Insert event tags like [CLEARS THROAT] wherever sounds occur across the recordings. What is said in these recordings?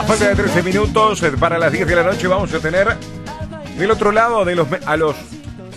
A falta de 13 minutos eh, para las 10 de la noche vamos a tener del otro lado de los a los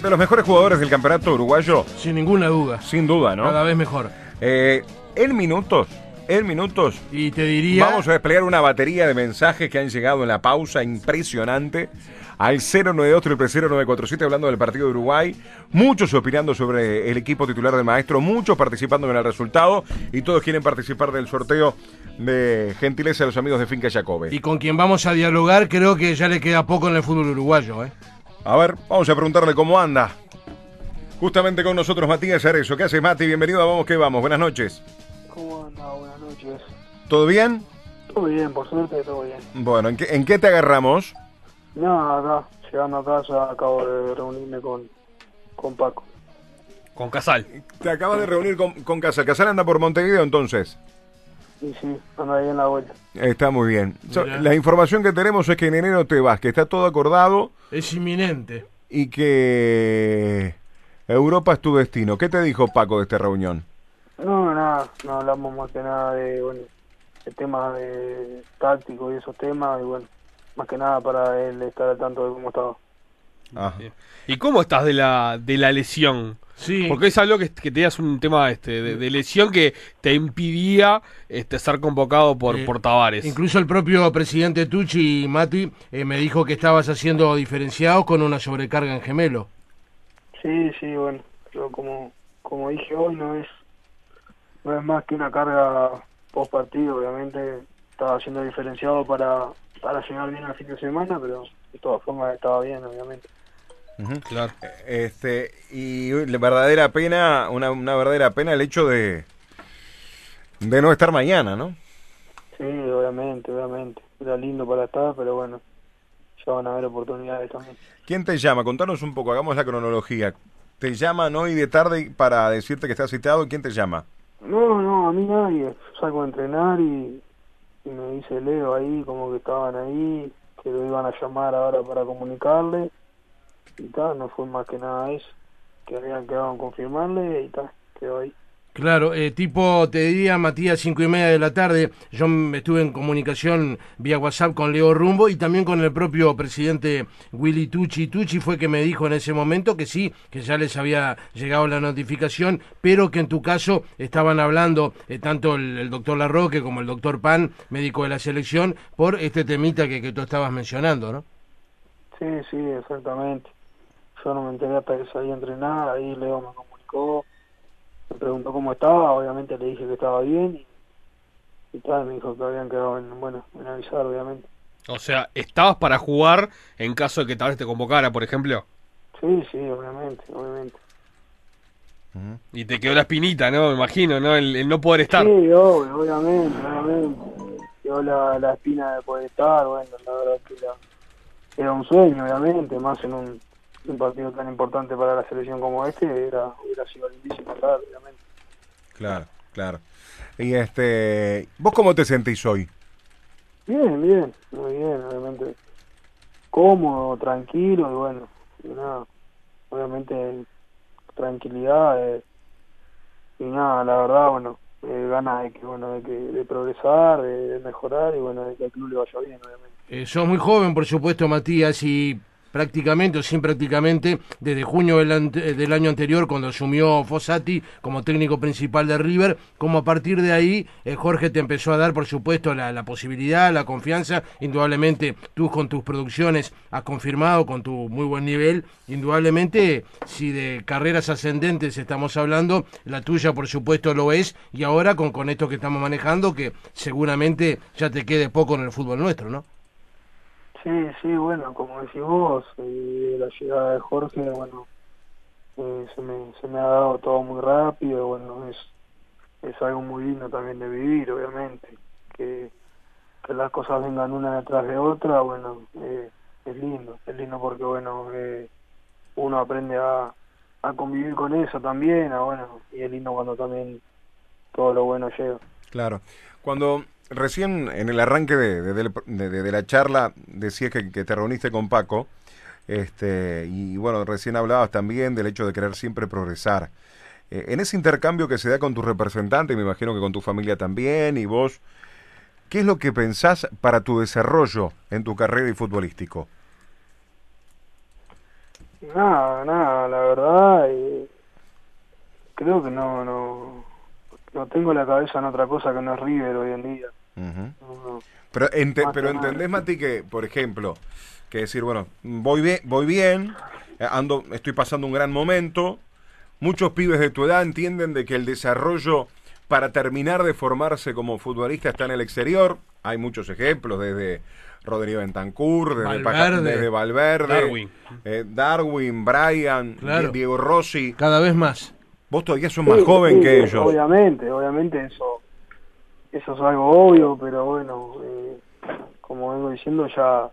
de los mejores jugadores del campeonato uruguayo. Sin ninguna duda. Sin duda, ¿no? Cada vez mejor. Eh, en minutos, en minutos. Y te diría. Vamos a desplegar una batería de mensajes que han llegado en la pausa impresionante al 092 hablando del partido de Uruguay. Muchos opinando sobre el equipo titular del maestro, muchos participando en el resultado y todos quieren participar del sorteo de gentileza de los amigos de Finca Jacobe. Y con quien vamos a dialogar, creo que ya le queda poco en el fútbol uruguayo. ¿eh? A ver, vamos a preguntarle cómo anda. Justamente con nosotros Matías Arezo. ¿Qué haces, Mati? Bienvenido a Vamos que Vamos. Buenas noches. ¿Cómo anda? Buenas noches. ¿Todo bien? Todo bien, por suerte, todo bien. Bueno, ¿en qué, en qué te agarramos? No, acá, llegando a casa, acabo de reunirme con, con Paco. Con Casal. Te acabas de reunir con, con Casal. ¿Casal anda por Montevideo entonces? Y sí, anda ahí en la vuelta. Está muy bien. So, la información que tenemos es que en enero te vas, que está todo acordado Es inminente. y que Europa es tu destino. ¿Qué te dijo Paco de esta reunión? No, nada, no hablamos más que nada de, bueno, de temas de táctico y esos temas, y bueno, más que nada para él estar al tanto de cómo estaba. Ajá. ¿Y cómo estás de la, de la lesión? Sí. Porque es algo que, que tenías un tema este, de, de lesión que te impidía este, ser convocado por, Eh, por Tavares. Incluso el propio presidente Tucci, Mati, eh, me dijo que estabas haciendo diferenciados con una sobrecarga en gemelo. Sí, sí, bueno, pero como, como dije hoy, no es, no es más que una carga post partido, obviamente estaba siendo diferenciado para, para llegar bien al fin de semana, pero de todas formas estaba bien, obviamente. Claro. Este, y la verdadera pena, una, una verdadera pena el hecho de, de no estar mañana, ¿no? Sí, obviamente, obviamente. Era lindo para estar, pero bueno, ya van a haber oportunidades también. ¿Quién te llama? Contanos un poco, hagamos la cronología. ¿Te llaman hoy de tarde para decirte que estás citado? ¿Quién te llama? No, no, a mí nadie. Salgo a entrenar y, y me dice Leo ahí como que estaban ahí, que lo iban a llamar ahora para comunicarle. Y tal, no fue más que nada eso. Que habían quedado en confirmarle y tal, quedó ahí. Claro, eh, tipo, te diría, Matías, cinco y media de la tarde, yo m- estuve en comunicación vía WhatsApp con Leo Rumbo y también con el propio presidente Willy Tucci. Tucci fue que me dijo en ese momento que sí, que ya les había llegado la notificación, pero que en tu caso estaban hablando eh, tanto el, el doctor Larroque como el doctor Pan, médico de la selección, por este temita que, que tú estabas mencionando, ¿no? Sí, sí, exactamente. Yo no me enteré hasta que salí a entrenar, ahí Leo me comunicó, me preguntó cómo estaba, obviamente le dije que estaba bien y, y tal, me dijo que habían quedado en, bueno, en avisar, obviamente. O sea, ¿estabas para jugar en caso de que Tavares te convocara, por ejemplo? Sí, sí, obviamente, obviamente. Y te quedó la espinita, ¿no? Me imagino, ¿no? El, el no poder estar. Sí, obvio, obviamente, obviamente. Quedó la, la espina de poder estar, bueno, la verdad que era, era un sueño, obviamente, más en un, un partido tan importante para la selección como este, era, hubiera sido lindísimo estar, obviamente. Claro, claro. Y este, ¿vos cómo te sentís hoy? Bien, bien, muy bien, obviamente. Cómodo, tranquilo y bueno, y nada, obviamente tranquilidad eh, y nada, la verdad, bueno, eh, ganas de que, bueno, de que de progresar, de, de mejorar y bueno, de que al club le vaya bien, obviamente. Eh, sos muy joven, por supuesto, Matías, y prácticamente o sin prácticamente, desde junio del, ante- del año anterior, cuando asumió Fossati como técnico principal de River, como a partir de ahí eh, Jorge te empezó a dar, por supuesto, la, la posibilidad, la confianza. Indudablemente, tú con tus producciones has confirmado con tu muy buen nivel. Indudablemente, si de carreras ascendentes estamos hablando, la tuya, por supuesto, lo es. Y ahora con, con esto que estamos manejando, que seguramente ya te quede poco en el fútbol nuestro, ¿no? Sí, sí, bueno, como decís vos, y la llegada de Jorge, bueno, eh, se, me, se me ha dado todo muy rápido, bueno, es, es algo muy lindo también de vivir, obviamente, que, que las cosas vengan una detrás de otra, bueno, eh, es lindo, es lindo porque, bueno, eh, uno aprende a, a convivir con eso también, a, bueno, y es lindo cuando también todo lo bueno llega. Claro. Cuando recién en el arranque de, de- de- de la charla decías que, que te reuniste con Paco, este, y bueno, recién hablabas también del hecho de querer siempre progresar. Eh, en ese intercambio que se da con tu representante, me imagino que con tu familia también, y vos, ¿qué es lo que pensás para tu desarrollo en tu carrera y futbolístico? Nada, nada, la verdad, eh, creo que no, no, no tengo la cabeza en otra cosa que no es River hoy en día. Ujú. No, no. Pero, ente- pero entendés, Mati, que, por ejemplo, que decir, bueno, voy bien, voy bien, eh, ando, estoy pasando un gran momento. Muchos pibes de tu edad entienden de que el desarrollo para terminar de formarse como futbolista está en el exterior. Hay muchos ejemplos, desde Rodrigo Bentancur, desde Valverde. desde Valverde, Darwin. eh, Darwin, Brian, Claro. Diego Rossi. Cada vez más. Vos todavía sos más Sí, joven sí, que sí, ellos. Obviamente, obviamente eso, eso es algo obvio, pero bueno, eh, como vengo diciendo, ya,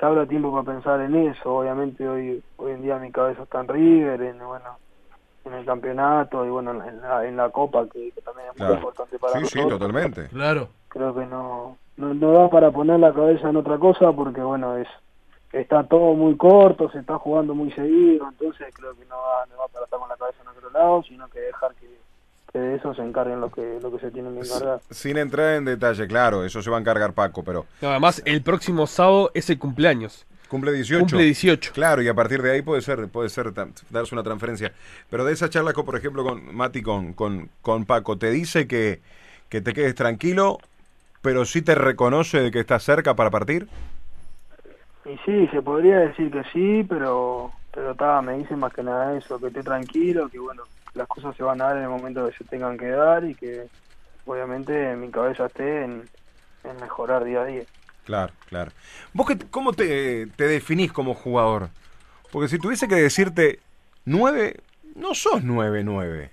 ya habrá tiempo para pensar en eso. Obviamente hoy, hoy en día mi cabeza está en River, en, bueno, en el campeonato y bueno, en la, en la Copa, que, que también es Claro. muy importante para Sí, sí, nosotros. totalmente. Claro. Creo que no, no, no da para poner la cabeza en otra cosa porque bueno, es está todo muy corto, se está jugando muy seguido, entonces creo que no va, no va para lado, sino que dejar que, que de eso se encarguen lo que, lo que se tienen que encargar. Sin entrar en detalle, claro, eso se va a encargar Paco, pero No, además, el próximo sábado es el cumpleaños. cumple 18. Cumple 18. Claro, y a partir de ahí puede ser, puede ser darse una transferencia. Pero de esa charla, con, por ejemplo, con Mati, con, con, con Paco, te dice que, que te quedes tranquilo, pero sí te reconoce de que estás cerca para partir. Y sí, se podría decir que sí, pero pero está, me dice más que nada eso, que esté tranquilo, que bueno, las cosas se van a dar en el momento que se tengan que dar y que obviamente mi cabeza esté en, en mejorar día a día. Claro, claro. ¿Vos qué, cómo te, te definís como jugador? Porque si tuviese que decirte 9, no sos 9-9.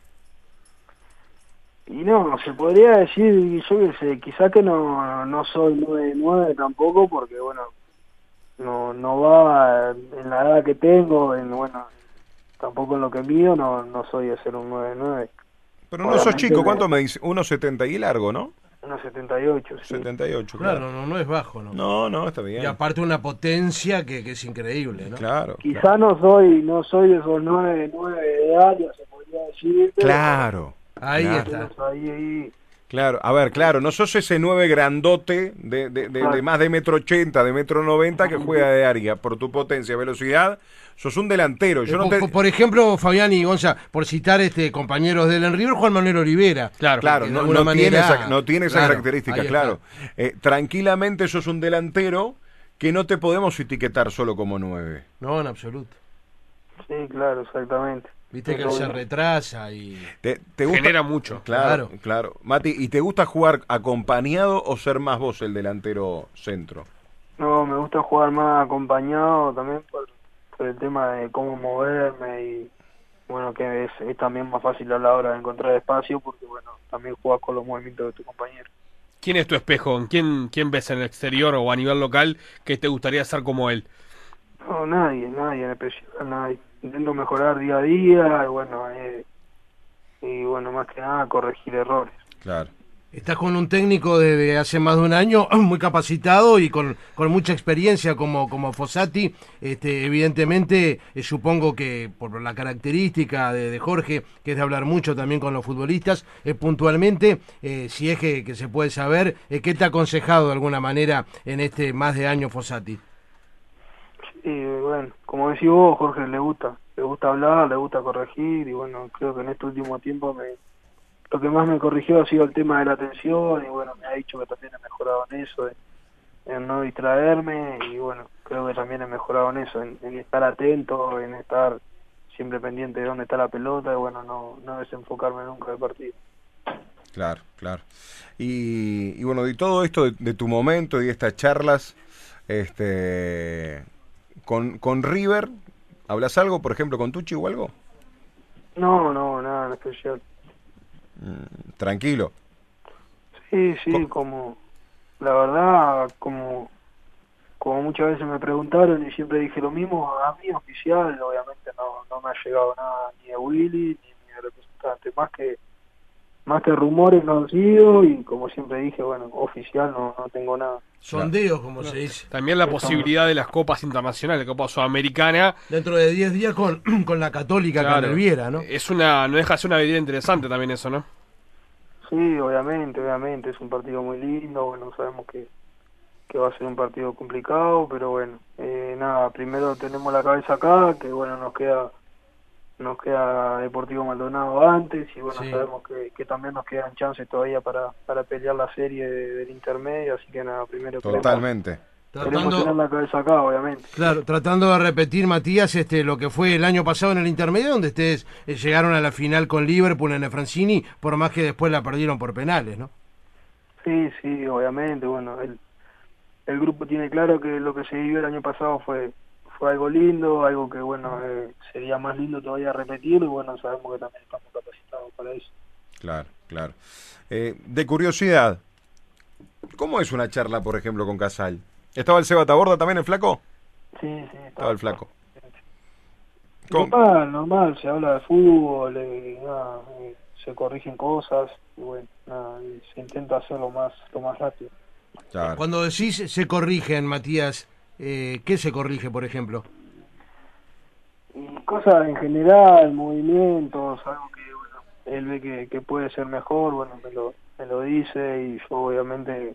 Y no, se podría decir, yo qué sé, quizá que no, no soy 9-9 tampoco, porque bueno, no no va en la edad que tengo, en bueno, tampoco en lo que mido, no, no soy de ser un 9-9. Pero no sos chico, ¿cuánto me dice? 1,70 y largo, ¿no? Unos 78, sí. 78, Claro, claro. no, no es bajo, ¿no? No, no, está bien. Y aparte una potencia que, que es increíble, ¿no? Claro. Quizá no soy no soy de esos 9 9 de área, se podría decir. Claro. Ahí Claro. está. Ahí, ahí. Claro, a ver, claro, no sos ese 9 grandote de, de, de- de más de metro ochenta, de metro noventa que juega de área por tu potencia, velocidad, sos un delantero. Yo Eh, no por, te... por ejemplo, Fabián y Gonza, por citar este compañeros del En River, Juan Manuel Olivera. Claro. Claro, no, tiene esa, no tiene esa Claro, característica, claro. Eh, tranquilamente sos un delantero que no te podemos etiquetar solo como 9. No, en absoluto. Sí, claro, exactamente. Viste que él se retrasa y... ¿Te, te gusta? Genera mucho. Claro, Claro. claro. Mati, ¿y te gusta jugar acompañado o ser más vos el delantero centro? No, me gusta jugar más acompañado también por, por el tema de cómo moverme y bueno, que es, es también más fácil a la hora de encontrar espacio porque bueno, también juegas con los movimientos de tu compañero. ¿Quién es tu espejo? ¿En ¿Quién, ¿Quién ves en el exterior o a nivel local que te gustaría ser como él? No, nadie, nadie en especial, nadie. Intento mejorar día a día y bueno, eh, y bueno, más que nada corregir errores. Claro. Estás con un técnico desde hace más de un año, [CLEARS THROAT] muy capacitado y con, con mucha experiencia como, como Fossati. Este, evidentemente, eh, supongo que por la característica de, de Jorge, que es de hablar mucho también con los futbolistas, eh, puntualmente, eh, si es que, que se puede saber, eh, ¿qué te ha aconsejado de alguna manera en este más de año Fossati? Como decís vos, Jorge, le gusta, le gusta hablar, le gusta corregir y bueno, creo que en este último tiempo me, lo que más me corrigió ha sido el tema de la atención y bueno, me ha dicho que también he mejorado en eso, en, no distraerme y bueno, creo que también he mejorado en eso, en, en estar atento, en estar siempre pendiente de dónde está la pelota y bueno, no, no desenfocarme nunca del partido. Claro, claro. Y, y bueno, de todo esto de, de tu momento y de estas charlas, este, con, con River, ¿hablas algo, por ejemplo, con Tucci o algo? No, no, nada en especial. Mm, tranquilo. Sí, sí, Co- como la verdad, como como muchas veces me preguntaron y siempre dije lo mismo, a mí oficial obviamente no, no me ha llegado nada ni de Willy ni ni de representante, más que más que rumores no han sido y como siempre dije, bueno, oficial no, no tengo nada. Sondeos, como se dice. También la posibilidad de las copas internacionales, la Copa Sudamericana. Dentro de 10 días con, [CLEARS THROAT] con la Católica Claro. que Riviera, ¿no? Es una, no deja de ser una medida interesante también eso, ¿no? sí, obviamente, obviamente, es un partido muy lindo, bueno, sabemos que, que va a ser un partido complicado, pero bueno, eh, nada, primero tenemos la cabeza acá, que bueno, nos queda nos queda Deportivo Maldonado antes y bueno, Sí. sabemos que, que también nos quedan chances todavía para, para pelear la serie de- del intermedio, así que nada, primero queremos- Totalmente. queremos tener Tratando, la cabeza acá, obviamente. claro, tratando de repetir, Matías, este, lo que fue el año pasado en el intermedio, donde ustedes eh, llegaron a la final con Liverpool en el Francini, por más que después la perdieron por penales, ¿no? Sí, sí, obviamente, bueno, el, el grupo tiene claro que lo que se vivió el año pasado fue fue algo lindo, algo que bueno, eh, sería más lindo todavía repetirlo y bueno, sabemos que también estamos capacitados para eso. Claro, claro. Eh, de curiosidad, ¿cómo es una charla, por ejemplo, con Casal? ¿Estaba el Seba Taborda también, el flaco? Sí, sí, Estaba el flaco. ¿Cómo? Normal, normal, se habla de fútbol, eh, nada, eh, se corrigen cosas y bueno, nada, y se intenta hacerlo más, lo más rápido. Claro. Cuando decís se corrigen, Matías, eh, ¿qué se corrige, por ejemplo? Cosas en general, movimientos, algo que bueno, él ve que, que puede ser mejor, bueno, me lo, me lo dice y yo obviamente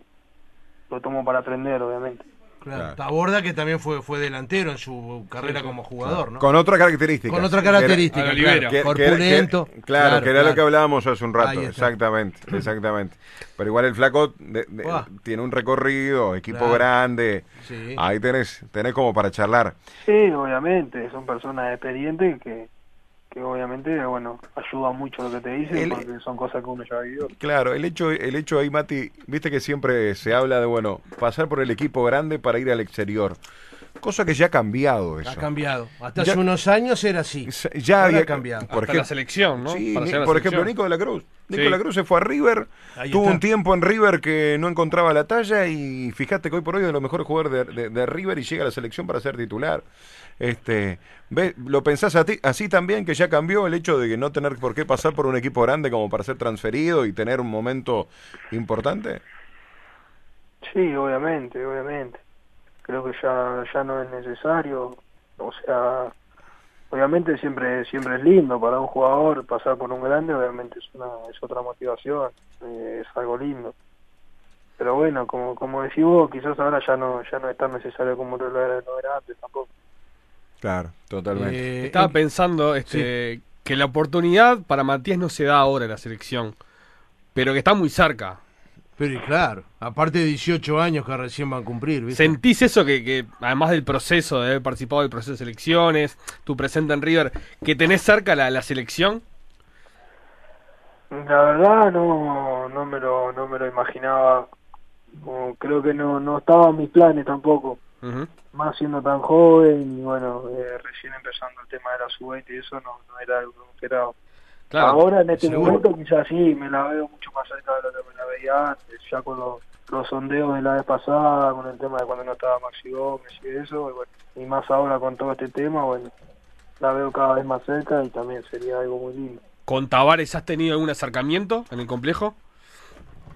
lo tomo para aprender, obviamente. Claro. Claro. Taborda, que también fue, fue delantero en su carrera como jugador, ¿no? Con otra característica. Con otra característica, claro. Que- que- corpulento. que- claro, que era lo que hablábamos hace un rato, exactamente, exactamente. Pero igual el flaco de- tiene un recorrido, equipo Claro. grande, Sí. ahí tenés, tenés como para charlar. Sí, obviamente, son personas experientes que, que obviamente, bueno, ayudan mucho lo que te dicen El- porque son cosas que uno ya vivió. Claro, el hecho, el hecho ahí, Mati, viste que siempre se habla de, bueno, pasar por el equipo grande para ir al exterior. Cosa que ya ha cambiado eso. Ha cambiado. Hasta Ya- hace unos años era así. Ya Ahora había ha cambiado. Por Hasta ejemplo, la selección, ¿no? Sí, Para Ni- hacer la por ejemplo. Nico de la Cruz. Nico Sí. de la Cruz se fue a River, Ahí tuvo está. un tiempo en River que no encontraba la talla y fíjate que hoy por hoy es de los mejores jugadores de, de- de River y llega a la selección para ser titular. Este, ¿ve- ¿Lo pensás a ti- así también que ya cambió el hecho de que no tener por qué pasar por un equipo grande como para ser transferido y tener un momento importante? Sí, obviamente, obviamente. Creo que ya, ya no es necesario. O sea, obviamente siempre siempre es lindo para un jugador pasar por un grande, obviamente es una es otra motivación, eh, es algo lindo. Pero bueno, como como decís vos, quizás ahora ya no ya no es tan necesario como lo era, lo era antes tampoco. Claro, totalmente. Eh, Estaba en- pensando este, que la oportunidad para Matías no se da ahora en la selección, pero que está muy cerca. Pero y claro, aparte de 18 años que recién van a cumplir, ¿viste? ¿Sentís eso que, que, además del proceso, de haber participado del proceso de selecciones, tu presente en River, que tenés cerca la, la selección? La verdad no no me lo no me lo imaginaba. Como creo que no no estaba en mis planes tampoco. Más siendo tan joven y bueno, eh, recién empezando el tema de la sub y eso no, no era algo que me esperaba. Claro. Ahora en este seguro. momento quizás sí, me la veo mucho más cerca de lo que me la veía antes, ya con los, los sondeos de la vez pasada, con el tema de cuando no estaba Maxi Gómez y eso, y, bueno, y más ahora con todo este tema, bueno, la veo cada vez más cerca y también sería algo muy lindo. ¿Con Tavares has tenido algún acercamiento en el complejo?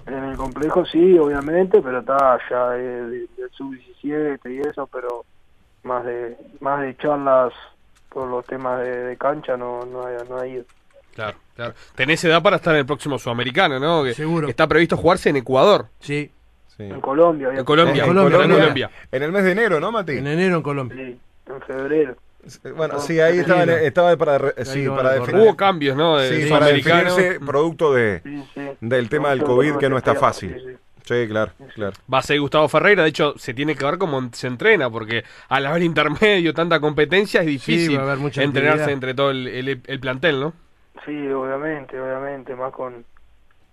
En el complejo sí, obviamente, pero está ya de, de- del sub-17 y eso, pero más de más de charlas por los temas de, de cancha no no no ha ido. Claro, claro. Tenés edad para estar en el próximo sudamericano, ¿no? Que, Seguro. que está previsto jugarse en Ecuador. Sí, Sí. En Colombia, En Colombia. En Colombia, Colombia. Colombia. En el mes de enero, ¿no, Mati? en enero en Colombia. Sí, en febrero. Bueno, No, sí, ahí estaba, estaba para, Ahí sí, para definir. Hubo cambios, ¿no? De Sí, Sí, para definirse producto de, Sí, sí. del tema del COVID que no está fácil. sí, claro, claro. Va a ser Gustavo Ferreira, de hecho se tiene que ver cómo se entrena, porque al haber intermedio, tanta competencia, es difícil entrenarse actividad. entre todo el, el- el plantel, ¿no? Sí, obviamente, obviamente, más con,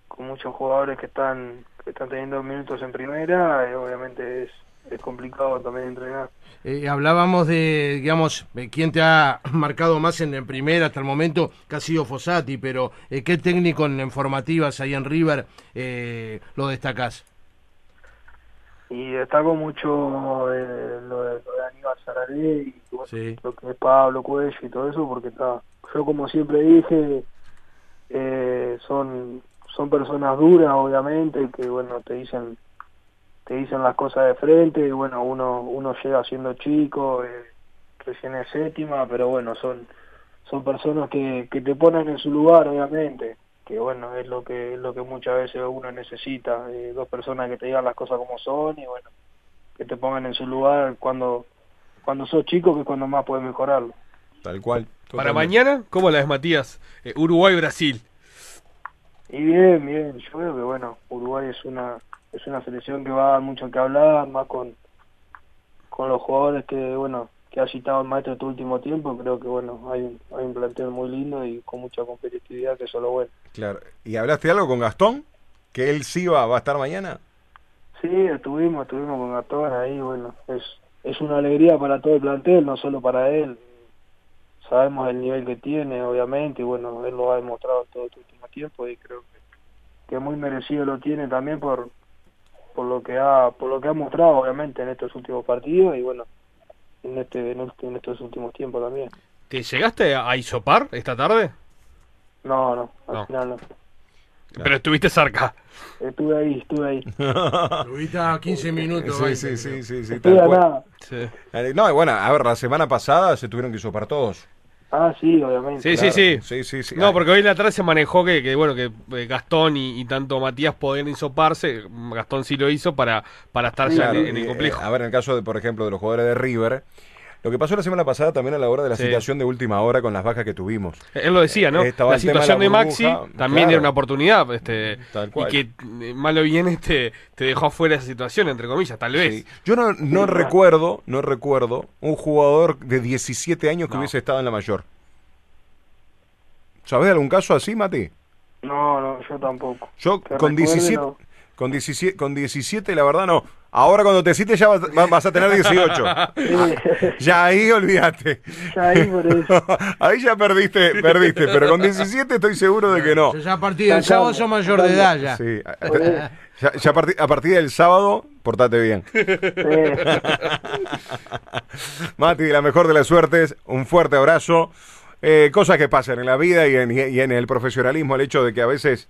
con muchos jugadores que están que están teniendo minutos en primera, eh, obviamente es, es complicado también entrenar. Eh, hablábamos de, digamos, de quién te ha [CLEARS THROAT] marcado más en, en primera hasta el momento, que ha sido Fossati, pero eh, ¿qué técnico en, en formativas ahí en River eh, lo destacás? Y destaco mucho eh, lo, de, lo de Aníbal Sararé y bueno, Sí. lo que es Pablo Cuello y todo eso, porque está, yo como siempre dije, eh, son son personas duras, obviamente, que bueno, te dicen te dicen las cosas de frente, y bueno, uno uno llega siendo chico, eh, recién es séptima, pero bueno, son son personas que, que te ponen en su lugar, obviamente, que bueno, es lo que es lo que muchas veces uno necesita, eh, dos personas que te digan las cosas como son y bueno, que te pongan en su lugar cuando cuando sos chico que es cuando más puedes mejorarlo. Tal cual. Para mañana, ¿cómo la ves, Matías? Eh, Uruguay-Brasil. Y bien, bien, yo creo que bueno, Uruguay es una es una selección que va a dar mucho que hablar, más con con los jugadores que bueno que ha citado el maestro este último tiempo, creo que bueno, hay un, hay un plantel muy lindo y con mucha competitividad que eso es lo bueno. Claro. ¿Y hablaste algo con Gastón? ¿Que él sí va, va a estar mañana? Sí, estuvimos, estuvimos con Gastón ahí, bueno, es, es una alegría para todo el plantel, no solo para él. Sabemos el nivel que tiene, obviamente, y bueno, él lo ha demostrado todo este último tiempo y creo que, que muy merecido lo tiene también por por lo que ha por lo que ha mostrado obviamente en estos últimos partidos y bueno en este en, este- en estos últimos tiempos también ¿Te llegaste a isopar esta tarde? no no al No. final no Pero estuviste cerca. estuve ahí estuve ahí [LAUGHS] Tuviste a 15 minutos. Sí, 20, sí, sí, sí, sí, estuve tal a cual. nada Sí, No, y bueno, a ver, la semana pasada se tuvieron que sopar todos. Ah sí obviamente sí, Claro. sí. Sí, sí, sí. No, porque hoy en la tarde se manejó que, que, bueno, que eh, Gastón y, y tanto Matías podían isoparse. Gastón sí lo hizo para, para estar ya claro, en, en el eh, complejo. a ver, en el caso, de, por ejemplo, de los jugadores de River, lo que pasó la semana pasada también a la hora de la Sí. situación de última hora con las bajas que tuvimos. Él lo decía, ¿no? Estaba La de situación de, Maxi también claro. era una oportunidad. Este, Tal y cual. que eh, malo bien este, te dejó afuera esa situación, entre comillas, tal vez. Sí. Yo no, no recuerdo, no recuerdo un jugador de 17 años que No. hubiese estado en la mayor. ¿Sabés de algún caso así, Mati? no no yo tampoco Yo Que con recuerde, 17, no. Con 17, con 17 la verdad no. Ahora cuando te cites ya vas, va- vas a tener 18. ya ahí olvídate. ya ahí por eso [LAUGHS] ahí ya perdiste, perdiste, pero con 17 estoy seguro de que no. Ya a partir del sábado sos mayor de edad ya. Sí. [LAUGHS] Ya, ya a, partir, a partir del sábado, portate bien. Sí. [LAUGHS] Mati, la mejor de las suertes, un fuerte abrazo. Eh, cosas que pasan en la vida y en, y en el profesionalismo, el hecho de que a veces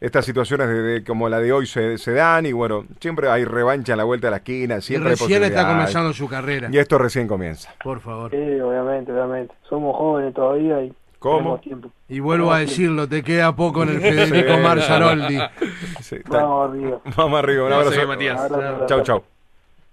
estas situaciones de, de- como la de hoy se, se dan y bueno, siempre hay revancha a la vuelta de la esquina, Y siempre hay recién está comenzando su carrera. Y esto recién comienza. Por favor. Sí, obviamente, obviamente. Somos jóvenes todavía y ¿Cómo? tenemos tiempo. Y vuelvo a decirlo, te queda poco en el Federico Marzaroldi. Sí, está- Vamos arriba. Vamos arriba, un abrazo. Matías. Chau, chau.